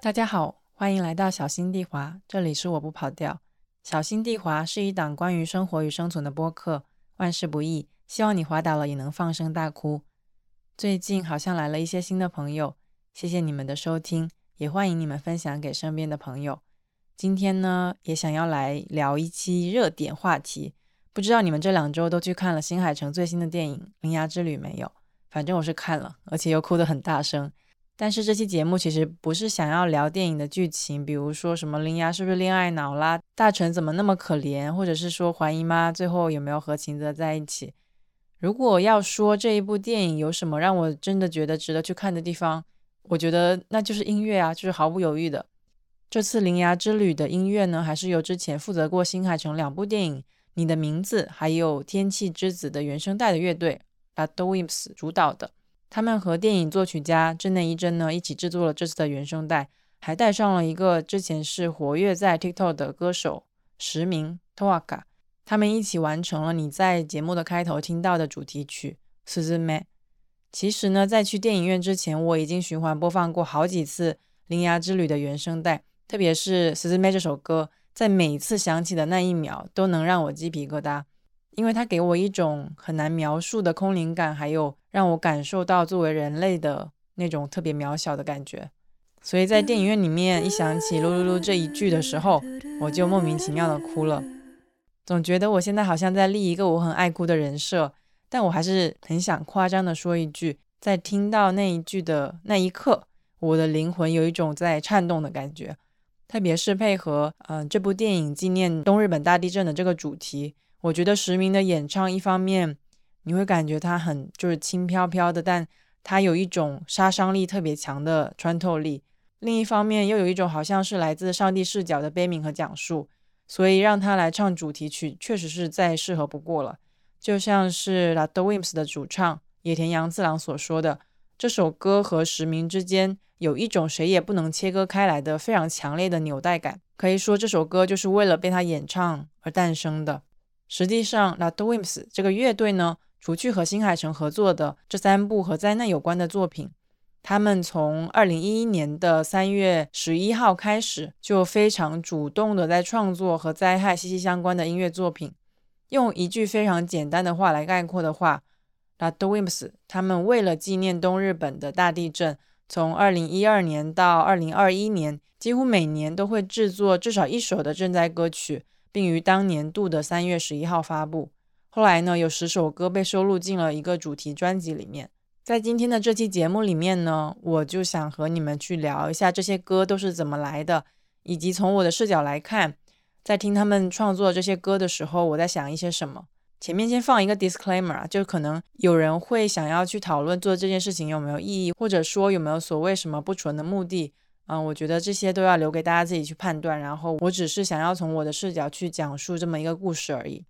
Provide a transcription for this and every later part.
大家好，欢迎来到小心地滑，这里是我不跑调。小心地滑是一档关于生活与生存的播客，万事不易，希望你滑倒了也能放声大哭。最近好像来了一些新的朋友，谢谢你们的收听，也欢迎你们分享给身边的朋友。今天呢，也想要来聊一期热点话题，不知道你们这两周都去看了新海诚最新的电影《铃芽之旅》没有？反正我是看了，而且又哭得很大声。但是这期节目其实不是想要聊电影的剧情，比如说什么铃芽是不是恋爱脑啦，大臣怎么那么可怜，或者是说怀疑妈最后有没有和秦泽在一起。如果要说这一部电影有什么让我真的觉得值得去看的地方，我觉得那就是音乐啊，就是毫不犹豫的。这次铃芽之旅的音乐呢，还是由之前负责过新海诚两部电影《你的名字》还有《天气之子》的原声带的乐队 a d o i m s 主导的。他们和电影作曲家真内一真呢一起制作了这次的原声带，还带上了一个之前是活跃在 TikTok 的歌手实名 Toaka，他们一起完成了你在节目的开头听到的主题曲《s u z u m e 其实呢，在去电影院之前，我已经循环播放过好几次《铃芽之旅》的原声带，特别是《s u z u m e 这首歌，在每次响起的那一秒，都能让我鸡皮疙瘩。因为它给我一种很难描述的空灵感，还有让我感受到作为人类的那种特别渺小的感觉，所以在电影院里面一想起“噜噜噜”这一句的时候，我就莫名其妙的哭了。总觉得我现在好像在立一个我很爱哭的人设，但我还是很想夸张的说一句，在听到那一句的那一刻，我的灵魂有一种在颤动的感觉，特别是配合嗯这部电影纪念东日本大地震的这个主题。我觉得实名的演唱，一方面你会感觉它很就是轻飘飘的，但它有一种杀伤力特别强的穿透力；另一方面又有一种好像是来自上帝视角的悲悯和讲述，所以让他来唱主题曲，确实是再适合不过了。就像是 La d o w i m s 的主唱野田洋次郎所说的，这首歌和实名之间有一种谁也不能切割开来的非常强烈的纽带感，可以说这首歌就是为了被他演唱而诞生的。实际上，La d o w i m s 这个乐队呢，除去和新海诚合作的这三部和灾难有关的作品，他们从二零一一年的三月十一号开始，就非常主动的在创作和灾害息息相关的音乐作品。用一句非常简单的话来概括的话，La d o w i m s 他们为了纪念东日本的大地震，从二零一二年到二零二一年，几乎每年都会制作至少一首的赈灾歌曲。并于当年度的三月十一号发布。后来呢，有十首歌被收录进了一个主题专辑里面。在今天的这期节目里面呢，我就想和你们去聊一下这些歌都是怎么来的，以及从我的视角来看，在听他们创作这些歌的时候，我在想一些什么。前面先放一个 disclaimer 啊，就可能有人会想要去讨论做这件事情有没有意义，或者说有没有所谓什么不纯的目的。嗯，我觉得这些都要留给大家自己去判断。然后我只是想要从我的视角去讲述这么一个故事而已。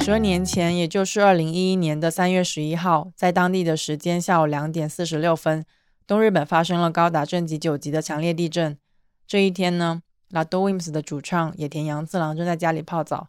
十二年前，也就是二零一一年的三月十一号，在当地的时间下午两点四十六分，东日本发生了高达震级九级的强烈地震。这一天呢，La d o w i m s 的主唱野田洋次郎正在家里泡澡。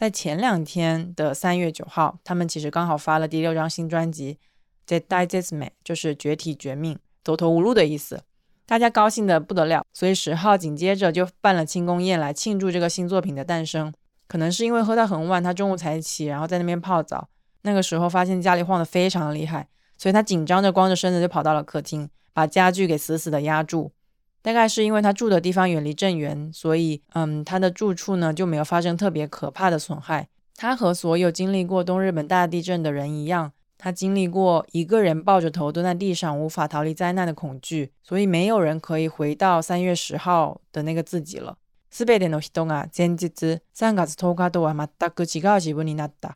在前两天的三月九号，他们其实刚好发了第六张新专辑《The Digest Me》，就是绝体绝命、走投无路的意思。大家高兴的不得了，所以十号紧接着就办了庆功宴来庆祝这个新作品的诞生。可能是因为喝到很晚，他中午才起，然后在那边泡澡。那个时候发现家里晃得非常厉害，所以他紧张着光着身子就跑到了客厅，把家具给死死的压住。大概是因为他住的地方远离震源，所以，嗯，他的住处呢就没有发生特别可怕的损害。他和所有经历过东日本大地震的人一样，他经历过一个人抱着頭蹲在地上，无法逃离灾难的恐惧，所以没有人可以回到三月十号的那个自己了。すべての人が前日三月十日とは全く違う自分になった。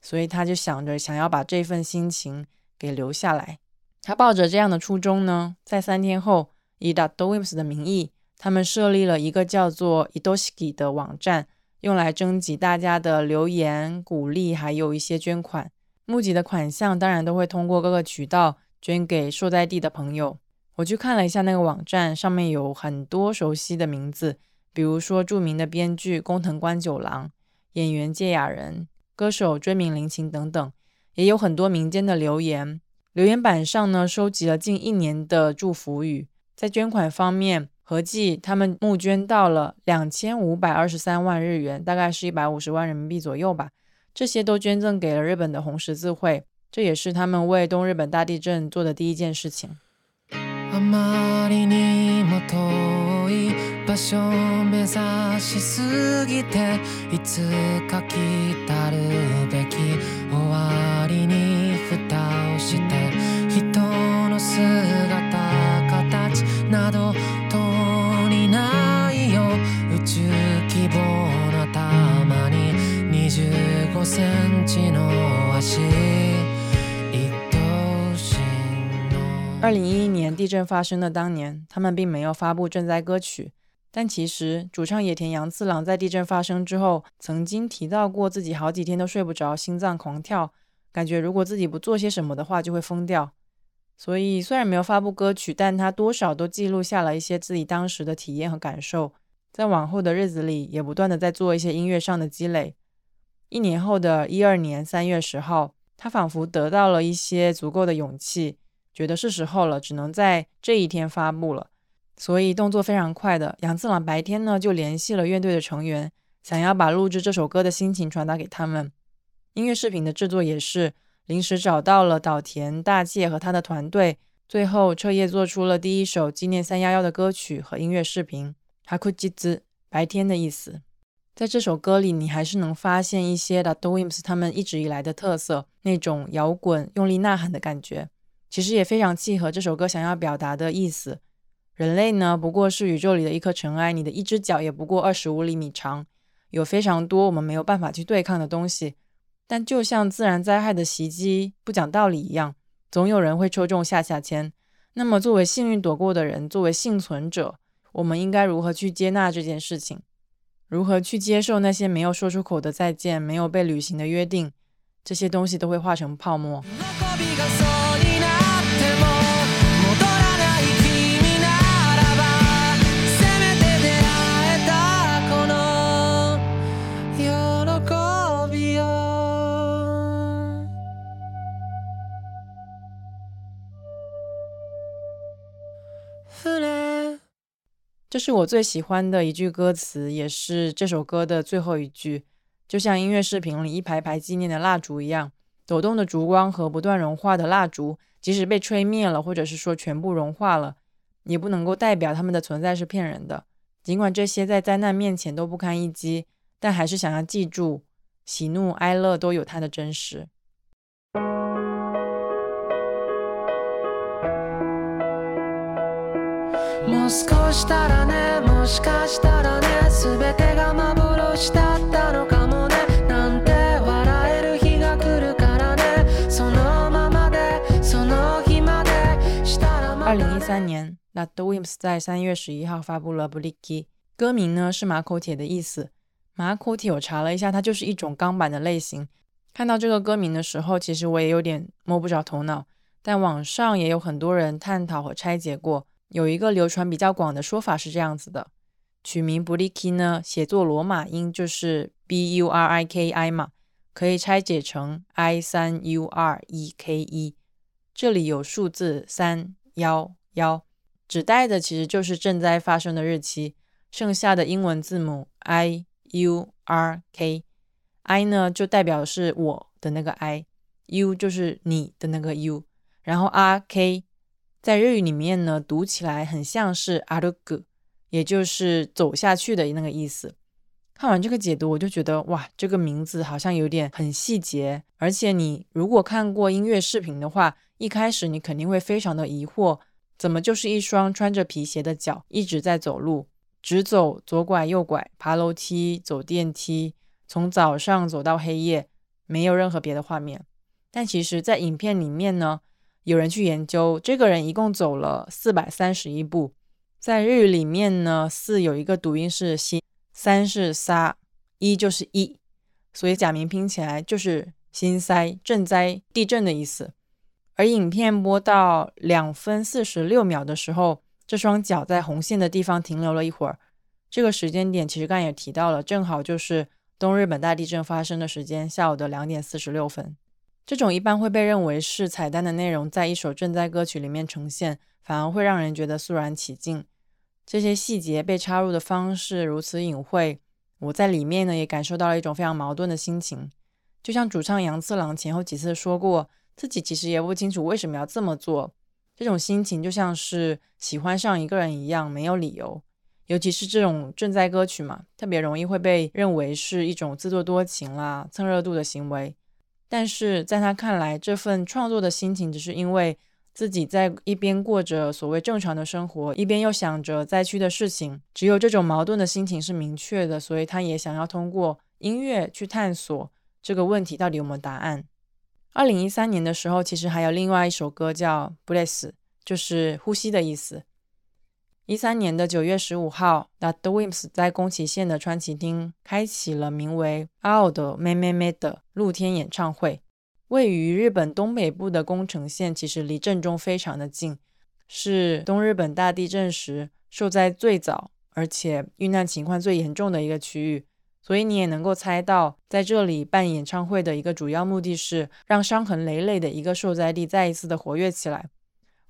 所以他就想着想要把这份心情给留下来。他抱着这样的初衷呢，在三天后， 以 d a d o w i m s 的名义，他们设立了一个叫做 idoski 的网站，用来征集大家的留言、鼓励，还有一些捐款。募集的款项当然都会通过各个渠道捐给所在地的朋友。我去看了一下那个网站，上面有很多熟悉的名字，比如说著名的编剧工藤官九郎、演员芥雅人、歌手追名林檎等等，也有很多民间的留言。留言板上呢，收集了近一年的祝福语。在捐款方面，合计他们募捐到了两千五百二十三万日元，大概是一百五十万人民币左右吧。这些都捐赠给了日本的红十字会，这也是他们为东日本大地震做的第一件事情。二零一一年地震发生的当年，他们并没有发布赈灾歌曲。但其实，主唱野田洋次郎在地震发生之后，曾经提到过自己好几天都睡不着，心脏狂跳，感觉如果自己不做些什么的话，就会疯掉。所以，虽然没有发布歌曲，但他多少都记录下了一些自己当时的体验和感受。在往后的日子里，也不断的在做一些音乐上的积累。一年后的一二年三月十号，他仿佛得到了一些足够的勇气。觉得是时候了，只能在这一天发布了，所以动作非常快的杨次郎白天呢就联系了乐队的成员，想要把录制这首歌的心情传达给他们。音乐视频的制作也是临时找到了岛田大介和他的团队，最后彻夜做出了第一首纪念三幺幺的歌曲和音乐视频。哈库吉兹白天的意思，在这首歌里你还是能发现一些 The Dreams 他们一直以来的特色，那种摇滚用力呐喊的感觉。其实也非常契合这首歌想要表达的意思。人类呢，不过是宇宙里的一颗尘埃，你的一只脚也不过二十五厘米长，有非常多我们没有办法去对抗的东西。但就像自然灾害的袭击不讲道理一样，总有人会抽中下下签。那么，作为幸运躲过的人，作为幸存者，我们应该如何去接纳这件事情？如何去接受那些没有说出口的再见，没有被履行的约定？这些东西都会化成泡沫。这是我最喜欢的一句歌词，也是这首歌的最后一句。就像音乐视频里一排排纪念的蜡烛一样，抖动的烛光和不断融化的蜡烛，即使被吹灭了，或者是说全部融化了，也不能够代表他们的存在是骗人的。尽管这些在灾难面前都不堪一击，但还是想要记住，喜怒哀乐都有它的真实。二零一三年，The Wims 在三月十一号发布了《b l i k y 歌名呢是马口铁的意思。马口铁我查了一下，它就是一种钢板的类型。看到这个歌名的时候，其实我也有点摸不着头脑，但网上也有很多人探讨和拆解过。有一个流传比较广的说法是这样子的：取名 Briki 呢，写作罗马音就是 B U R I K I 嘛，可以拆解成 I 三 U R E K E，这里有数字三幺幺，指代的其实就是赈灾发生的日期。剩下的英文字母 I U R K，I 呢就代表是我的那个 I，U 就是你的那个 U，然后 R K。在日语里面呢，读起来很像是阿鲁格，也就是走下去的那个意思。看完这个解读，我就觉得哇，这个名字好像有点很细节。而且你如果看过音乐视频的话，一开始你肯定会非常的疑惑，怎么就是一双穿着皮鞋的脚一直在走路，直走左拐右拐，爬楼梯走电梯，从早上走到黑夜，没有任何别的画面。但其实，在影片里面呢，有人去研究，这个人一共走了四百三十一步。在日语里面呢，四有一个读音是西，三是沙，一就是一，所以假名拼起来就是心塞震灾地震的意思。而影片播到两分四十六秒的时候，这双脚在红线的地方停留了一会儿。这个时间点其实刚才也提到了，正好就是东日本大地震发生的时间，下午的两点四十六分。这种一般会被认为是彩蛋的内容，在一首赈灾歌曲里面呈现，反而会让人觉得肃然起敬。这些细节被插入的方式如此隐晦，我在里面呢也感受到了一种非常矛盾的心情。就像主唱杨次郎前后几次说过，自己其实也不清楚为什么要这么做。这种心情就像是喜欢上一个人一样，没有理由。尤其是这种赈灾歌曲嘛，特别容易会被认为是一种自作多情啦、蹭热度的行为。但是在他看来，这份创作的心情只是因为自己在一边过着所谓正常的生活，一边又想着灾区的事情。只有这种矛盾的心情是明确的，所以他也想要通过音乐去探索这个问题到底有没有答案。二零一三年的时候，其实还有另外一首歌叫《Bless》，就是呼吸的意思。一三年的九月十五号，The Wimps 在宫崎县的川崎町开启了名为“阿奥的妹妹妹”的露天演唱会。位于日本东北部的宫城县，其实离震中非常的近，是东日本大地震时受灾最早，而且遇难情况最严重的一个区域。所以你也能够猜到，在这里办演唱会的一个主要目的是让伤痕累累的一个受灾地再一次的活跃起来。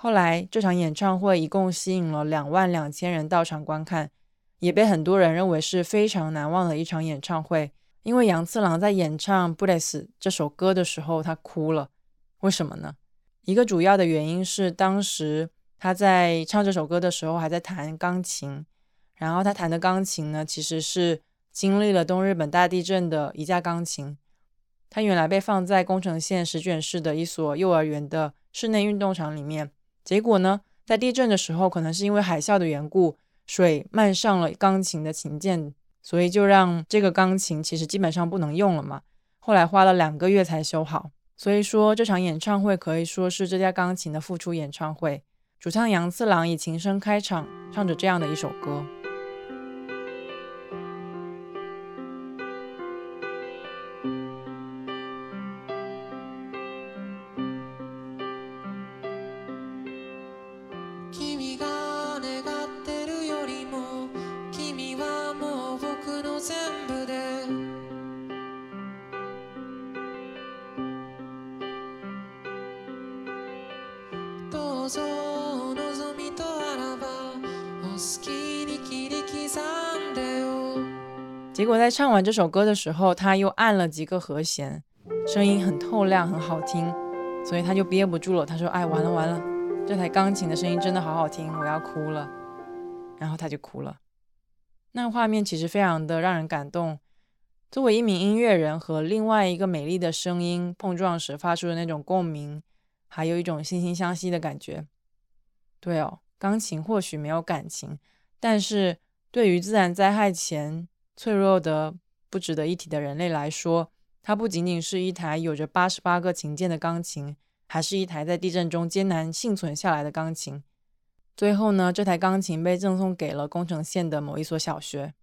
后来，这场演唱会一共吸引了两万两千人到场观看，也被很多人认为是非常难忘的一场演唱会。因为杨次郎在演唱《Bless》这首歌的时候，他哭了。为什么呢？一个主要的原因是，当时他在唱这首歌的时候还在弹钢琴，然后他弹的钢琴呢，其实是经历了东日本大地震的一架钢琴。他原来被放在宫城县石卷市的一所幼儿园的室内运动场里面。结果呢，在地震的时候，可能是因为海啸的缘故，水漫上了钢琴的琴键，所以就让这个钢琴其实基本上不能用了嘛。后来花了两个月才修好。所以说这场演唱会可以说是这家钢琴的复出演唱会。主唱杨次郎以琴声开场，唱着这样的一首歌。在唱完这首歌的时候，他又按了几个和弦，声音很透亮，很好听，所以他就憋不住了。他说：“哎，完了完了，这台钢琴的声音真的好好听，我要哭了。”然后他就哭了。那画面其实非常的让人感动。作为一名音乐人和另外一个美丽的声音碰撞时发出的那种共鸣，还有一种惺惺相惜的感觉。对哦，钢琴或许没有感情，但是对于自然灾害前。脆弱的、不值得一提的人类来说，它不仅仅是一台有着八十八个琴键的钢琴，还是一台在地震中艰难幸存下来的钢琴。最后呢，这台钢琴被赠送给了宫城县的某一所小学。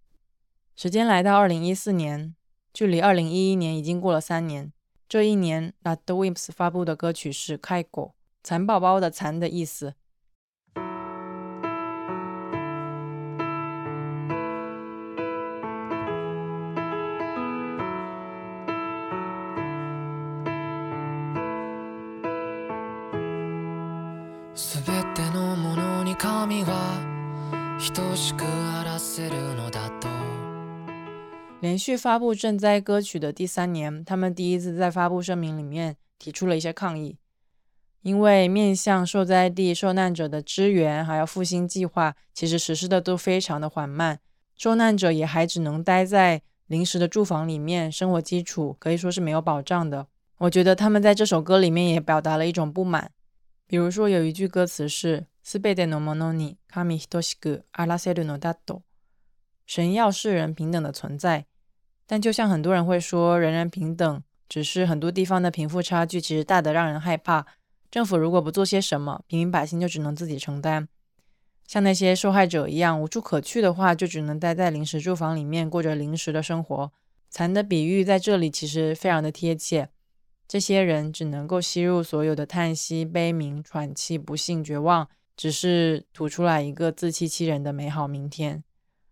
时间来到二零一四年，距离二零一一年已经过了三年。这一年，The Wimps 发布的歌曲是《开果》，蚕宝宝的“蚕”的意思。连续发布赈灾歌曲的第三年，他们第一次在发布声明里面提出了一些抗议，因为面向受灾地受难者的支援还有复兴计划，其实实施的都非常的缓慢，受难者也还只能待在临时的住房里面，生活基础可以说是没有保障的。我觉得他们在这首歌里面也表达了一种不满，比如说有一句歌词是“すべてのものに神等しくあらせるのだと”，神要世人平等的存在。 但就像很多人会说，人人平等只是很多地方的贫富差距其实大得让人害怕。政府如果不做些什么，平民百姓就只能自己承担。像那些受害者一样无处可去的话，就只能待在临时住房里面过着临时的生活。蚕的比喻在这里其实非常的贴切。这些人只能够吸入所有的叹息、悲鸣、喘气、不幸、绝望，只是吐出来一个自欺欺人的美好明天。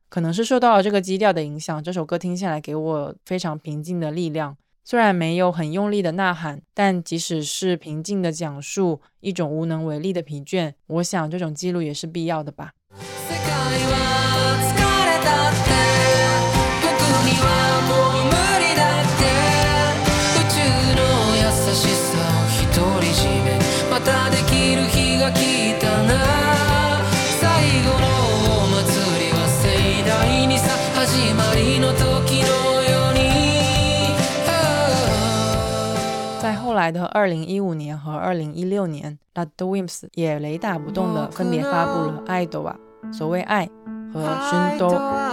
可能是受到了这个基调的影响，这首歌听下来给我非常平静的力量。虽然没有很用力的呐喊，但即使是平静的讲述一种无能为力的疲倦，我想这种记录也是必要的吧。来的二零一五年和二零一六年，The Wimps 也雷打不动的分别发布了《爱豆啊》所谓爱和《春都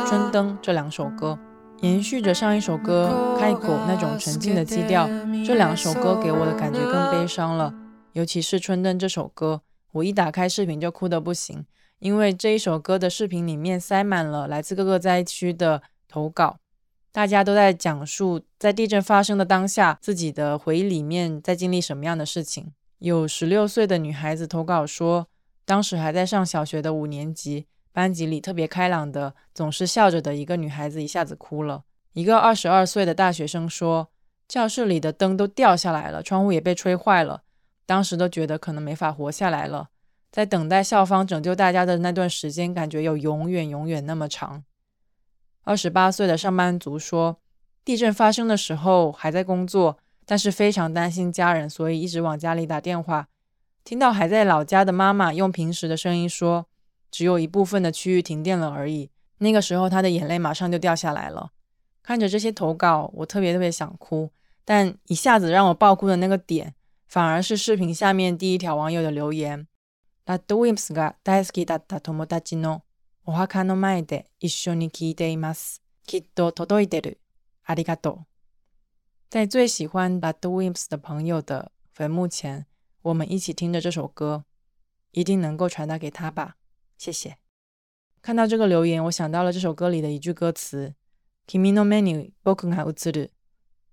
春灯》这两首歌，延续着上一首歌《开口》那种沉静的基调。这两首歌给我的感觉更悲伤了，尤其是《春灯》这首歌，我一打开视频就哭得不行，因为这一首歌的视频里面塞满了来自各个灾区的投稿。大家都在讲述在地震发生的当下，自己的回忆里面在经历什么样的事情。有十六岁的女孩子投稿说，当时还在上小学的五年级，班级里特别开朗的、总是笑着的一个女孩子一下子哭了。一个二十二岁的大学生说，教室里的灯都掉下来了，窗户也被吹坏了，当时都觉得可能没法活下来了。在等待校方拯救大家的那段时间，感觉有永远永远那么长。二十八岁的上班族说，地震发生的时候还在工作，但是非常担心家人，所以一直往家里打电话。听到还在老家的妈妈用平时的声音说，只有一部分的区域停电了而已。那个时候，他的眼泪马上就掉下来了。看着这些投稿，我特别特别想哭，但一下子让我爆哭的那个点，反而是视频下面第一条网友的留言。お墓の前で一緒に聞いています。きっと届いてる。ありがとう。在最喜欢 Bad Wimps 的朋友的坟墓前，我们一起听着这首歌，一定能够传达给他吧。谢谢。看到这个留言，我想到了这首歌里的一句歌词：君の目に僕が映る。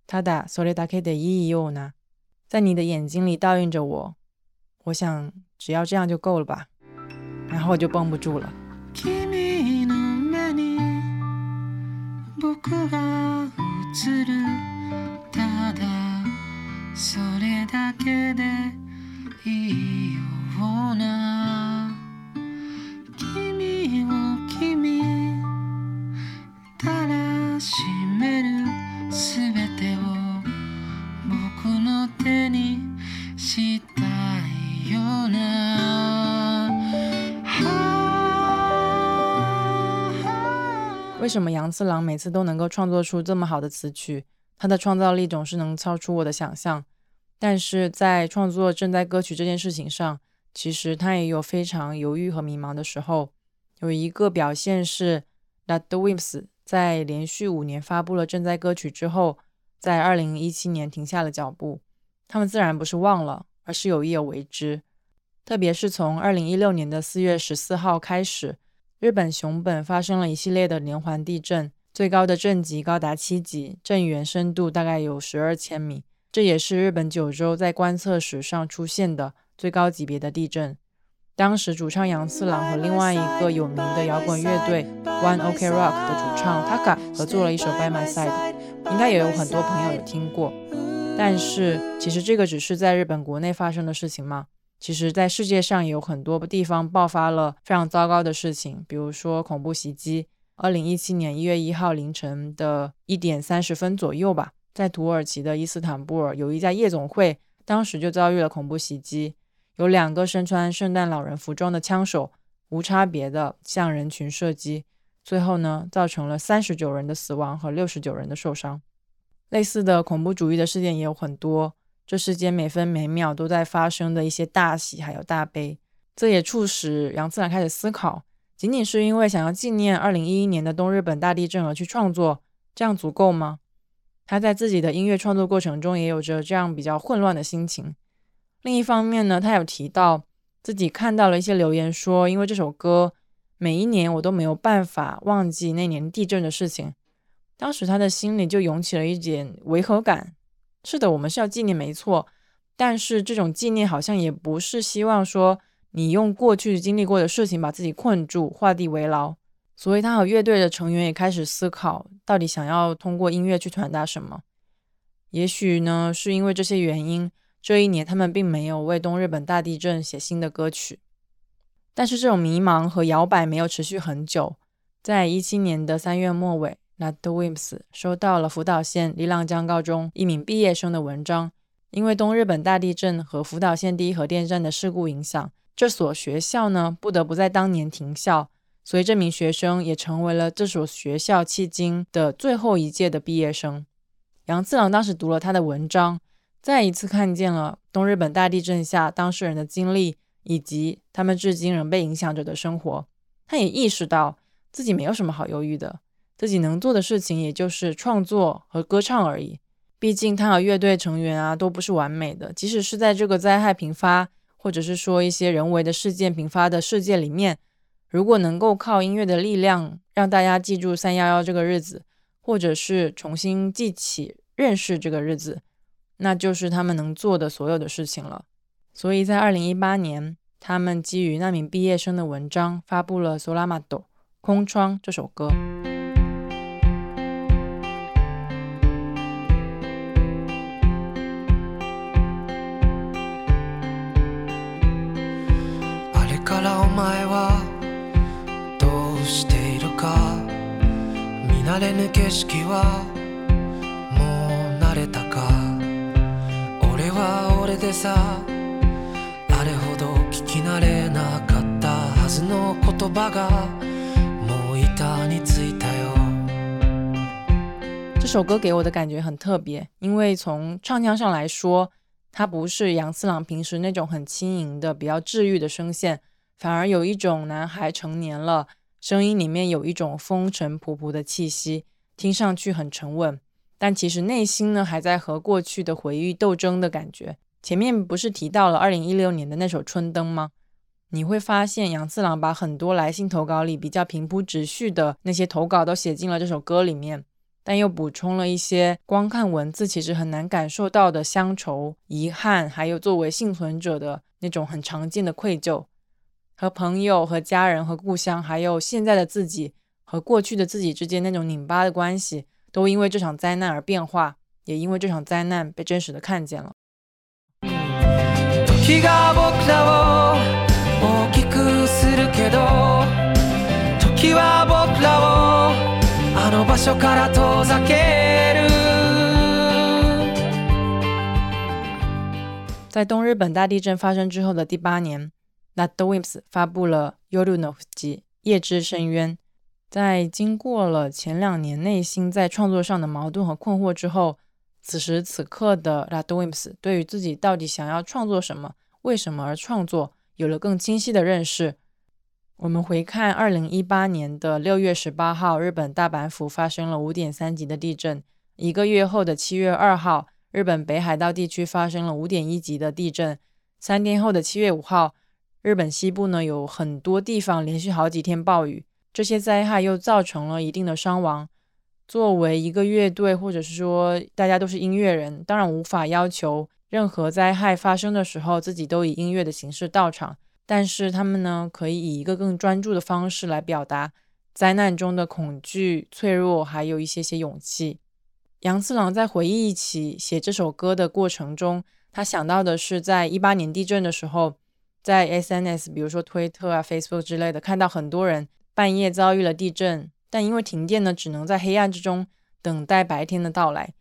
ただそれだけでいいような。在你的眼睛里倒映着我。我想只要这样就够了吧。然后我就绷不住了。 君の目に僕が映るただそれだけでいいような君を君たらし为什么杨次郎每次都能够创作出这么好的词曲？他的创造力总是能超出我的想象。但是在创作赈灾歌曲这件事情上，其实他也有非常犹豫和迷茫的时候。有一个表现是，That the Wimps 在连续五年发布了赈灾歌曲之后，在二零一七年停下了脚步。他们自然不是忘了，而是有意而为之。特别是从二零一六年的四月十四号开始。日本熊本发生了一系列的连环地震，最高的震级高达七级，震源深度大概有十二千米。这也是日本九州在观测史上出现的最高级别的地震。当时主唱杨次郎和另外一个有名的摇滚乐队 One Ok Rock 的主唱 Taka 合作了一首 By My Side，应该也有很多朋友有听过。但是其实这个只是在日本国内发生的事情吗？其实，在世界上有很多地方爆发了非常糟糕的事情，比如说恐怖袭击。二零一七年一月一号凌晨的一点三十分左右吧，在土耳其的伊斯坦布尔有一家夜总会，当时就遭遇了恐怖袭击，有两个身穿圣诞老人服装的枪手无差别的向人群射击，最后呢，造成了三十九人的死亡和六十九人的受伤。类似的恐怖主义的事件也有很多。这世间每分每秒都在发生的一些大喜还有大悲，这也促使杨次郎开始思考：仅仅是因为想要纪念二零一一年的东日本大地震而去创作，这样足够吗？他在自己的音乐创作过程中也有着这样比较混乱的心情。另一方面呢，他有提到自己看到了一些留言，说因为这首歌，每一年我都没有办法忘记那年地震的事情。当时他的心里就涌起了一点违和感。是的，我们是要纪念，没错，但是这种纪念好像也不是希望说你用过去经历过的事情把自己困住，画地为牢。所以他和乐队的成员也开始思考，到底想要通过音乐去传达什么。也许呢，是因为这些原因。这一年，他们并没有为东日本大地震写新的歌曲，但是这种迷茫和摇摆没有持续很久。在一七年的三月末尾，Radwimps 收到了福岛县里浪江高中一名毕业生的文章，因为东日本大地震和福岛县第一核电站的事故影响，这所学校呢不得不在当年停校，所以这名学生也成为了这所学校迄今的最后一届的毕业生。杨次郎当时读了他的文章。再一次看见了东日本大地震下当事人的经历，以及他们至今仍被影响着的生活。他也意识到自己没有什么好忧郁的，自己能做的事情也就是创作和歌唱而已。毕竟他和乐队成员啊都不是完美的，即使是在这个灾害频发，或者是说一些人为的事件频发的世界里面，如果能够靠音乐的力量让大家记住三幺幺这个日子，或者是重新记起认识这个日子。那就是他们能做的所有的事情了。所以在二零一八年，他们基于那名毕业生的文章，发布了《Solamado》空窗这首歌。这首歌给我的感觉很特别，因为从唱腔上来说，它不是杨次郎平时那种很轻盈的、比较治愈的声线，反而有一种男孩成年了，声音里面有一种风尘仆仆的气息，听上去很沉稳，但其实内心呢还在和过去的回忆斗争的感觉。前面不是提到了二零一六年的那首《春灯》吗？你会发现杨次郎把很多来信投稿里比较平铺直叙的那些投稿都写进了这首歌里面，但又补充了一些光看文字其实很难感受到的乡愁、遗憾，还有作为幸存者的那种很常见的愧疚，和朋友、和家人、和故乡，还有现在的自己和过去的自己之间那种拧巴的关系，都因为这场灾难而变化，也因为这场灾难被真实的看见了。在东日本大地震发生之后的第八年，Nadwimps 发布了《Yoru no Fuji》夜之深渊。在经过了前两年内心在创作上的矛盾和困惑之后。此时此刻的 Radwimps 对于自己到底想要创作什么、为什么而创作，有了更清晰的认识。我们回看二零一八年的六月十八号，日本大阪府发生了五点三级的地震；一个月后的七月二号，日本北海道地区发生了五点一级的地震；三天后的七月五号，日本西部呢有很多地方连续好几天暴雨，这些灾害又造成了一定的伤亡。作为一个乐队，或者是说大家都是音乐人，当然无法要求任何灾害发生的时候自己都以音乐的形式到场。但是他们呢，可以以一个更专注的方式来表达灾难中的恐惧、脆弱，还有一些些勇气。杨次郎在回忆起写这首歌的过程中，他想到的是在一八年地震的时候，在 SNS，比如说推特啊、Facebook 之类的，看到很多人半夜遭遇了地震。但因为停电呢，只能在黑暗之中等待白天的到来。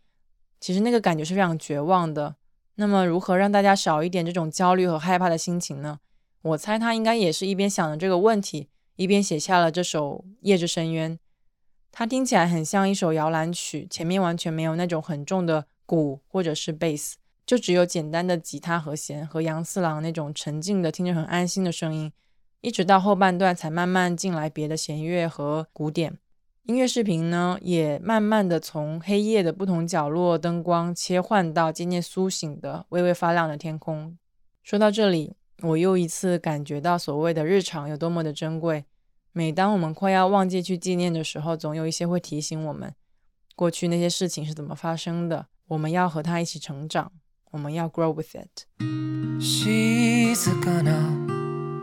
其实那个感觉是非常绝望的。那么，如何让大家少一点这种焦虑和害怕的心情呢？我猜他应该也是一边想着这个问题，一边写下了这首《夜之深渊》。它听起来很像一首摇篮曲，前面完全没有那种很重的鼓或者是贝斯，就只有简单的吉他和弦和杨四郎那种沉静的、听着很安心的声音。一直到后半段才慢慢进来别的弦乐和鼓点。音乐视频呢，也慢慢的从黑夜的不同角落灯光切换到渐渐苏醒的微微发亮的天空。说到这里，我又一次感觉到所谓的日常有多么的珍贵。每当我们快要忘记去纪念的时候，总有一些会提醒我们，过去那些事情是怎么发生的。我们要和它一起成长，我们要 grow with it。She's gonna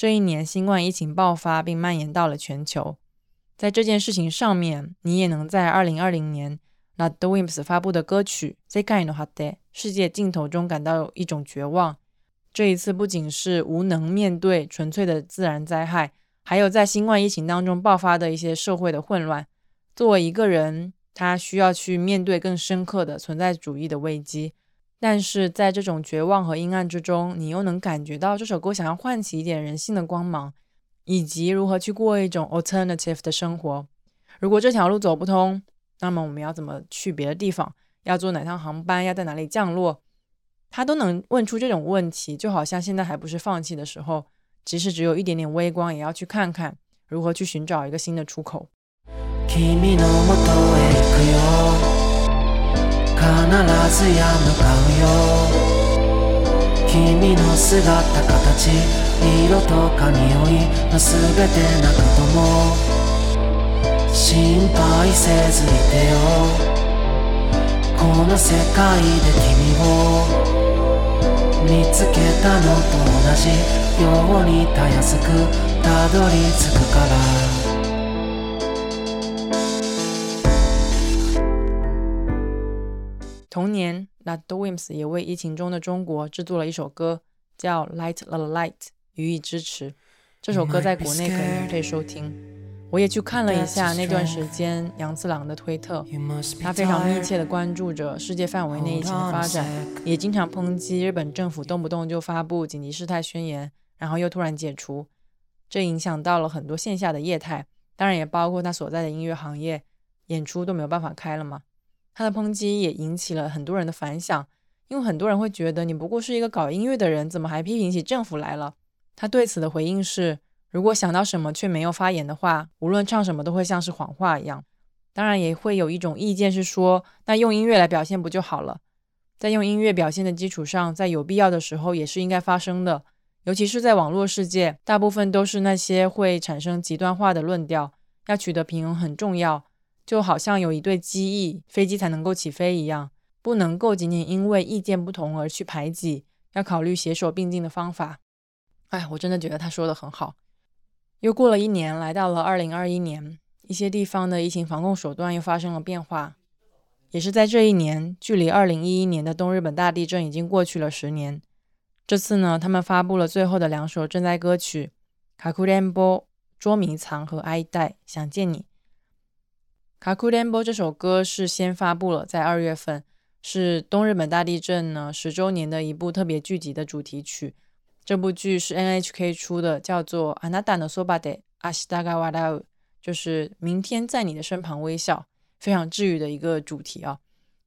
这一年，新冠疫情爆发并蔓延到了全球。在这件事情上面，你也能在二零二零年 l a d w i m s 发布的歌曲《z e k a i no Hate》世界尽头中感到一种绝望。这一次不仅是无能面对纯粹的自然灾害，还有在新冠疫情当中爆发的一些社会的混乱。作为一个人，他需要去面对更深刻的存在主义的危机。但是在这种绝望和阴暗之中，你又能感觉到这首歌想要唤起一点人性的光芒，以及如何去过一种 alternative 的生活。如果这条路走不通，那么我们要怎么去别的地方？要坐哪趟航班？要在哪里降落？他都能问出这种问题，就好像现在还不是放弃的时候，即使只有一点点微光，也要去看看如何去寻找一个新的出口。必ずや向かうよ。君の姿形色とか匂いの全てなくとも心配せずいてよ。この世界で君を見つけたのと同じようにたやすくたどり着くから。同年 l a d w i m s 也为疫情中的中国制作了一首歌，叫《Light the Light》，予以支持。这首歌在国内可以免费收听。我也去看了一下那段时间杨次郎的推特，他非常密切地关注着世界范围内疫情的发展，也经常抨击日本政府动不动就发布紧急事态宣言，然后又突然解除，这影响到了很多线下的业态，当然也包括他所在的音乐行业，演出都没有办法开了嘛。他的抨击也引起了很多人的反响，因为很多人会觉得你不过是一个搞音乐的人，怎么还批评起政府来了？他对此的回应是。如果想到什么却没有发言的话，无论唱什么都会像是谎话一样。当然，也会有一种意见是说，那用音乐来表现不就好了？在用音乐表现的基础上，在有必要的时候也是应该发生的。尤其是在网络世界，大部分都是那些会产生极端化的论调，要取得平衡很重要。就好像有一对机翼，飞机才能够起飞一样，不能够仅仅因为意见不同而去排挤，要考虑携手并进的方法。哎，我真的觉得他说的很好。又过了一年，来到了二零二一年，一些地方的疫情防控手段又发生了变化。也是在这一年，距离二零一一年的东日本大地震已经过去了十年。这次呢，他们发布了最后的两首赈灾歌曲《卡库连波捉迷藏》和《哀戴想见你》。《卡库连波》这首歌是先发布了，在二月份，是东日本大地震呢十周年的一部特别剧集的主题曲。这部剧是 NHK 出的，叫做《Anata no soba de ashita ga wadau》，就是明天在你的身旁微笑，非常治愈的一个主题啊。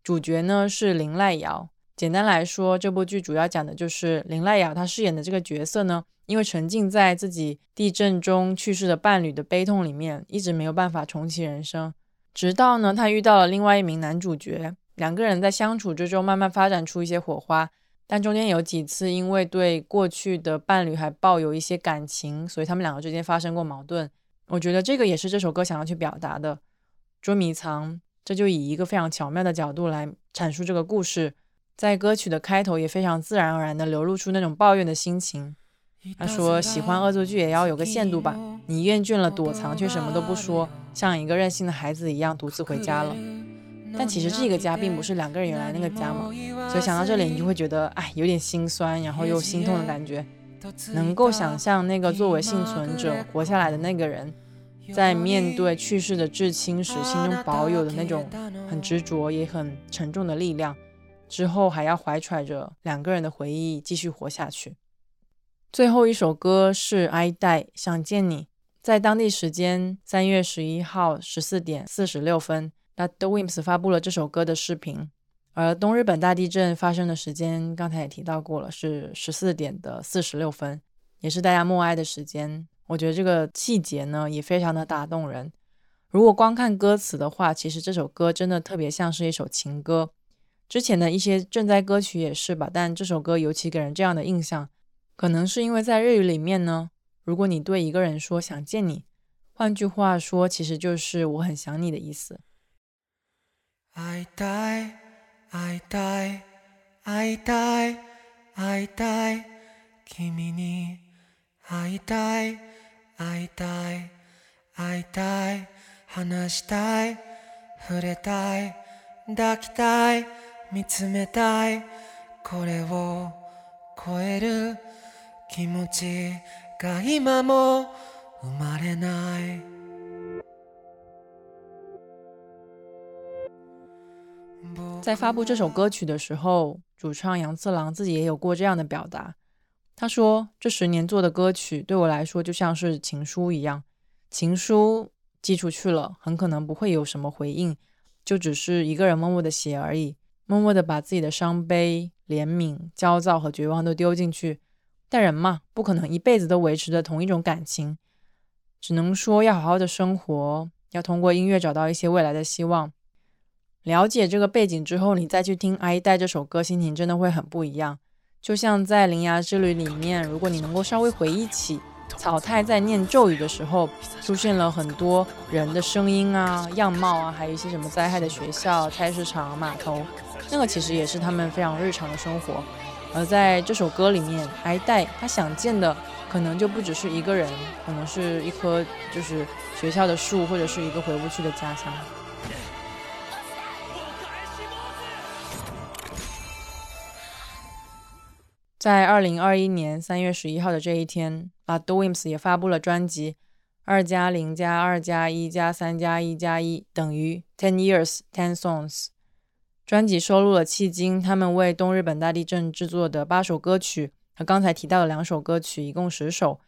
主角呢是林濑遥。简单来说，这部剧主要讲的就是林濑遥她饰演的这个角色呢，因为沉浸在自己地震中去世的伴侣的悲痛里面，一直没有办法重启人生。直到呢，他遇到了另外一名男主角，两个人在相处之中慢慢发展出一些火花。但中间有几次，因为对过去的伴侣还抱有一些感情，所以他们两个之间发生过矛盾。我觉得这个也是这首歌想要去表达的。捉迷藏，这就以一个非常巧妙的角度来阐述这个故事，在歌曲的开头也非常自然而然地流露出那种抱怨的心情。他说：“喜欢恶作剧也要有个限度吧，你厌倦了躲藏却什么都不说，像一个任性的孩子一样独自回家了。”但其实这个家并不是两个人原来那个家嘛，所以想到这里，你就会觉得哎，有点心酸，然后又心痛的感觉。能够想象那个作为幸存者活下来的那个人，在面对去世的至亲时，心中保有的那种很执着也很沉重的力量，之后还要怀揣着两个人的回忆继续活下去。最后一首歌是《哀戴想见你》，在当地时间三月十一号十四点四十六分，The Wimps 发布了这首歌的视频。而东日本大地震发生的时间，刚才也提到过了，是十四点的四十六分，也是大家默哀的时间。我觉得这个细节呢，也非常的打动人。如果光看歌词的话，其实这首歌真的特别像是一首情歌。之前的一些赈灾歌曲也是吧，但这首歌尤其给人这样的印象，可能是因为在日语里面呢，如果你对一个人说想见你，换句话说，其实就是我很想你的意思。会いたい会いたい会いたい君に会いたい会いたい会いたい話したい触れたい抱きたい見つめたいこれを超える 気持ちが今も生まれない在发布这首歌曲的时候，主唱杨次郎自己也有过这样的表达。他说：“这十年做的歌曲对我来说就像是情书一样，情书寄出去了，很可能不会有什么回应，就只是一个人默默的写而已，默默的把自己的伤悲、怜悯、焦躁和绝望都丢进去。 但人嘛，不可能一辈子都维持着同一种感情，只能说要好好的生活，要通过音乐找到一些未来的希望。”了解这个背景之后，你再去听《阿姨带》这首歌，心情真的会很不一样。就像在《铃芽之旅》里面，如果你能够稍微回忆起草太在念咒语的时候，出现了很多人的声音啊、样貌啊，还有一些什么灾害的学校、菜市场、码头，那个其实也是他们非常日常的生活。而在这首歌里面，哀戴他想见的可能就不只是一个人，可能是一棵就是学校的树，或者是一个回不去的家乡。在二零二一年三月十一号的这一天，The Wimps 也发布了专辑《二加零加二加一加三加一加一等于 Ten Years Ten Songs》。专辑收录了迄今他们为东日本大地震制作的八首歌曲和刚才提到的两首歌曲，一共十首。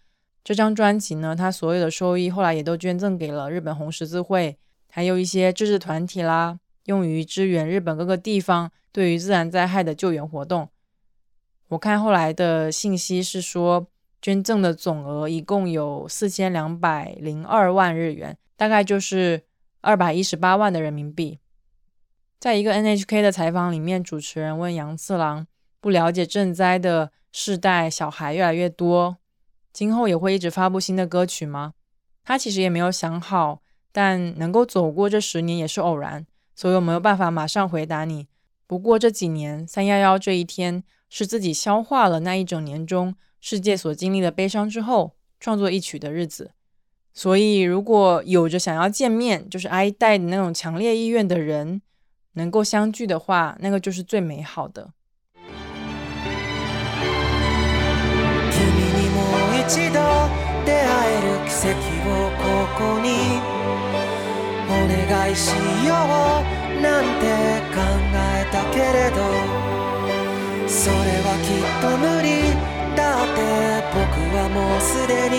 这张专辑呢，它所有的收益后来也都捐赠给了日本红十字会，还有一些自治团体啦，用于支援日本各个地方对于自然灾害的救援活动。我看后来的信息是说，捐赠的总额一共有四千两百零二万日元，大概就是二百一十八万的人民币。在一个 NHK 的采访里面，主持人问杨次郎：“不了解赈灾的世代小孩越来越多，今后也会一直发布新的歌曲吗？”他其实也没有想好，但能够走过这十年也是偶然，所以我没有办法马上回答你。不过这几年三幺幺这一天。是自己消化了那一整年中世界所经历的悲伤之后，创作一曲的日子。所以，如果有着想要见面，就是哀戴的那种强烈意愿的人，能够相聚的话，那个就是最美好的。それはきっと無理。だって僕はもうすでに。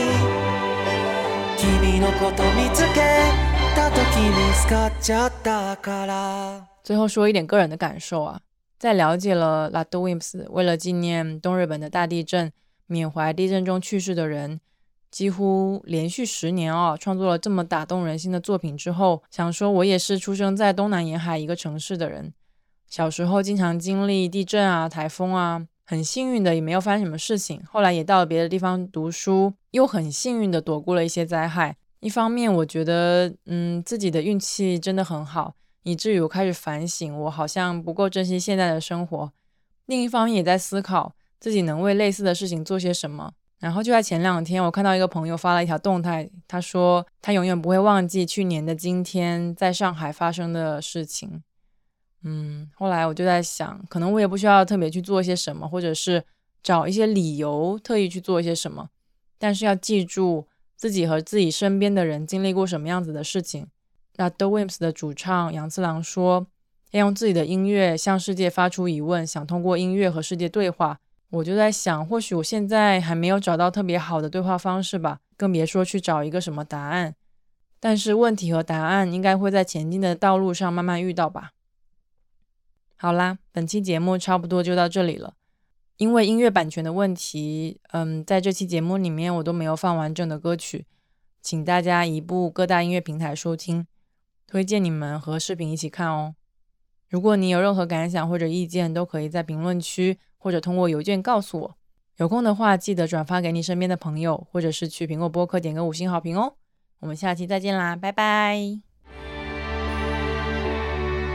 君のこと見つけた時見つかっちゃったから。最后说一点个人的感受啊，在了解了 l a d w i m s 为了纪念东日本的大地震，缅怀地震中去世的人，几乎连续十年啊，创作了这么打动人心的作品之后，想说，我也是出生在东南沿海一个城市的人，小时候经常经历地震啊、台风啊。很幸运的也没有发生什么事情，后来也到了别的地方读书，又很幸运的躲过了一些灾害。一方面，我觉得，嗯，自己的运气真的很好，以至于我开始反省，我好像不够珍惜现在的生活。另一方面，也在思考自己能为类似的事情做些什么。然后就在前两天，我看到一个朋友发了一条动态，他说他永远不会忘记去年的今天在上海发生的事情。嗯，后来我就在想，可能我也不需要特别去做些什么，或者是找一些理由特意去做一些什么，但是要记住自己和自己身边的人经历过什么样子的事情。那 The Wims 的主唱杨次郎说，要用自己的音乐向世界发出疑问，想通过音乐和世界对话。我就在想，或许我现在还没有找到特别好的对话方式吧，更别说去找一个什么答案。但是问题和答案应该会在前进的道路上慢慢遇到吧。好啦，本期节目差不多就到这里了。因为音乐版权的问题，嗯，在这期节目里面我都没有放完整的歌曲，请大家移步各大音乐平台收听，推荐你们和视频一起看哦。如果你有任何感想或者意见，都可以在评论区或者通过邮件告诉我。有空的话，记得转发给你身边的朋友，或者是去苹果播客点个五星好评哦。我们下期再见啦，拜拜。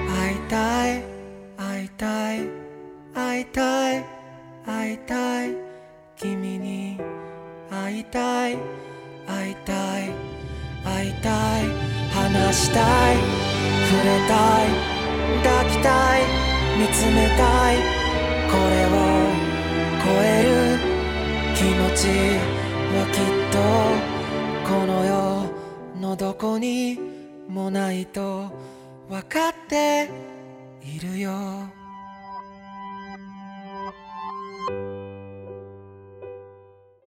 会いたい会いたい会いたい会いたい君に会いたい会いたい会いたい 話したい。触れたい。抱きたい。見つめたい。これを超える。気持ちはきっとこの世のどこにもないと分かっているよ。